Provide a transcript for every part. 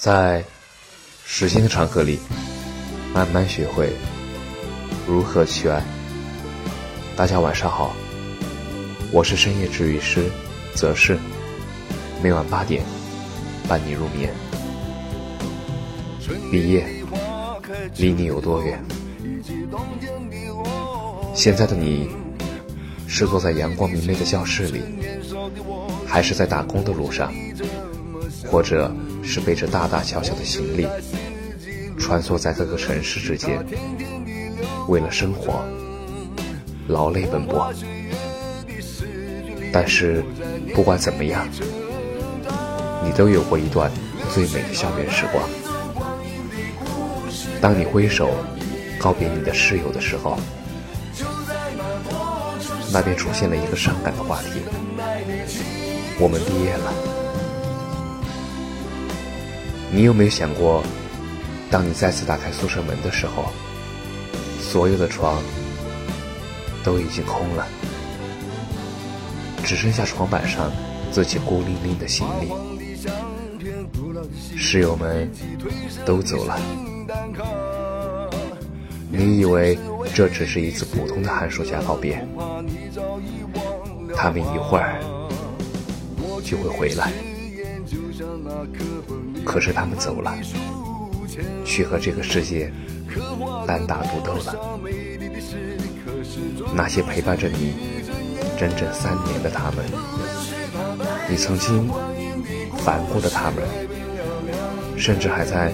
在时间的长河里，慢慢学会如何去爱。大家晚上好，我是深夜治愈师则是，每晚八点伴你入眠。毕业离你有多远？现在的你是坐在阳光明媚的教室里，还是在打工的路上，或者？是背着大大小小的行李，穿梭在各个城市之间，为了生活劳累奔波。但是不管怎么样，你都有过一段最美的校园时光。当你挥手告别你的室友的时候，那边出现了一个伤感的话题：我们毕业了。你有没有想过，当你再次打开宿舍门的时候，所有的床都已经空了，只剩下床板上自己孤零零的行李，室友们都走了。你以为这只是一次普通的寒暑假告别，他们一会儿就会回来。可是他们走了，去和这个世界单打独斗了。那些陪伴着你整整三年的他们，你曾经烦过的他们，甚至还在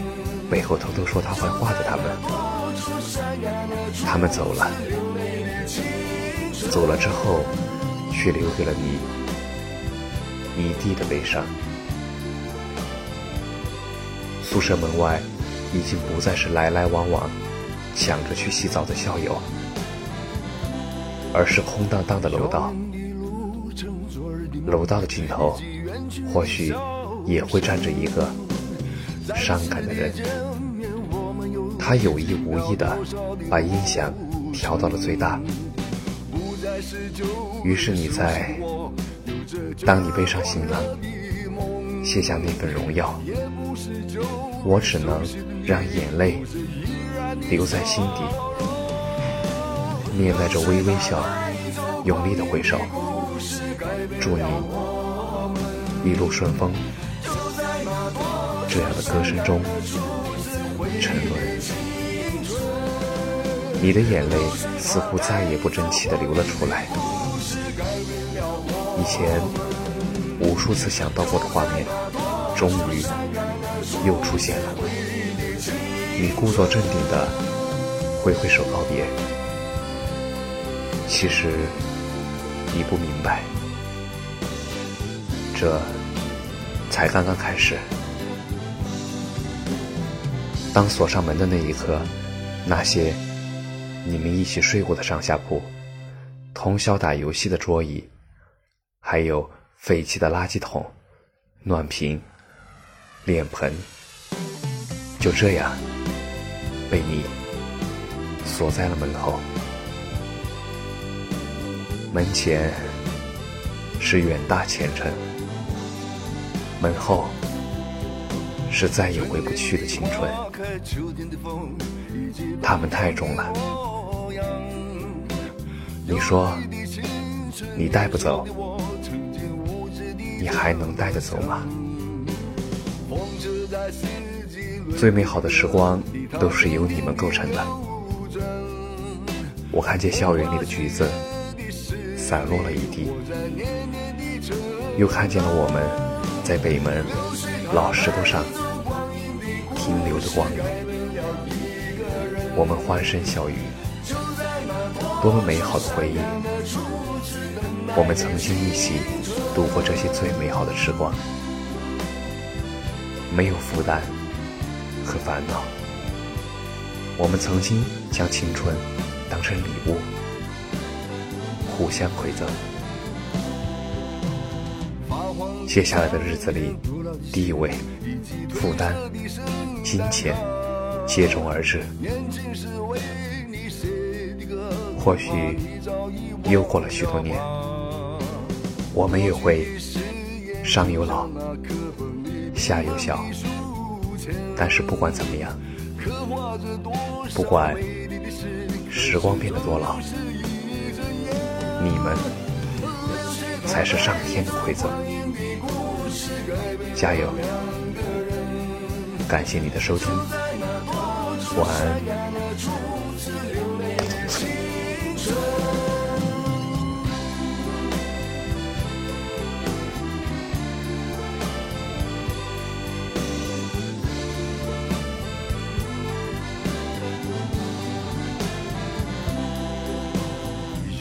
背后偷偷说他坏话的他们，他们走了，走了之后，却留给了你一地的悲伤。宿舍门外已经不再是来来往往、抢着去洗澡的校友，而是空荡荡的楼道。楼道的尽头，或许也会站着一个伤感的人。他有意无意的把音响调到了最大，于是你在当你背上行囊。卸下那份荣耀，我只能让眼泪留在心底，面带着微微笑，用力的挥手，祝你一路顺风。这样的歌声中沉沦，你的眼泪似乎再也不争气的流了出来。以前。无数次想到过的画面，终于又出现了。你故作镇定的挥挥手告别，其实你不明白，这才刚刚开始。当锁上门的那一刻，那些你们一起睡过的上下铺，通宵打游戏的桌椅，还有……废弃的垃圾桶、暖瓶、脸盆，就这样被你锁在了门后。门前是远大前程，门后是再也回不去的青春。他们太重了，你说你带不走。你还能带得走吗？最美好的时光都是由你们构成的。我看见校园里的橘子散落了一地，又看见了我们在北门老石头上停留的光影。我们欢声笑语，多么美好的回忆！我们曾经一起度过这些最美好的时光，没有负担和烦恼。我们曾经将青春当成礼物，互相馈赠。接下来的日子里，地位、负担、金钱接踵而至，或许又过了许多年。我们也会上有老，下有小，但是不管怎么样，不管时光变得多老，你们才是上天的馈赠。加油！感谢你的收听，晚安。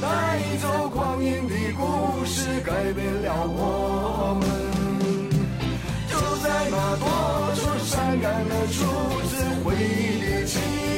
带走光阴的故事，改变了我们。就在那多愁善感的初次回忆的青春。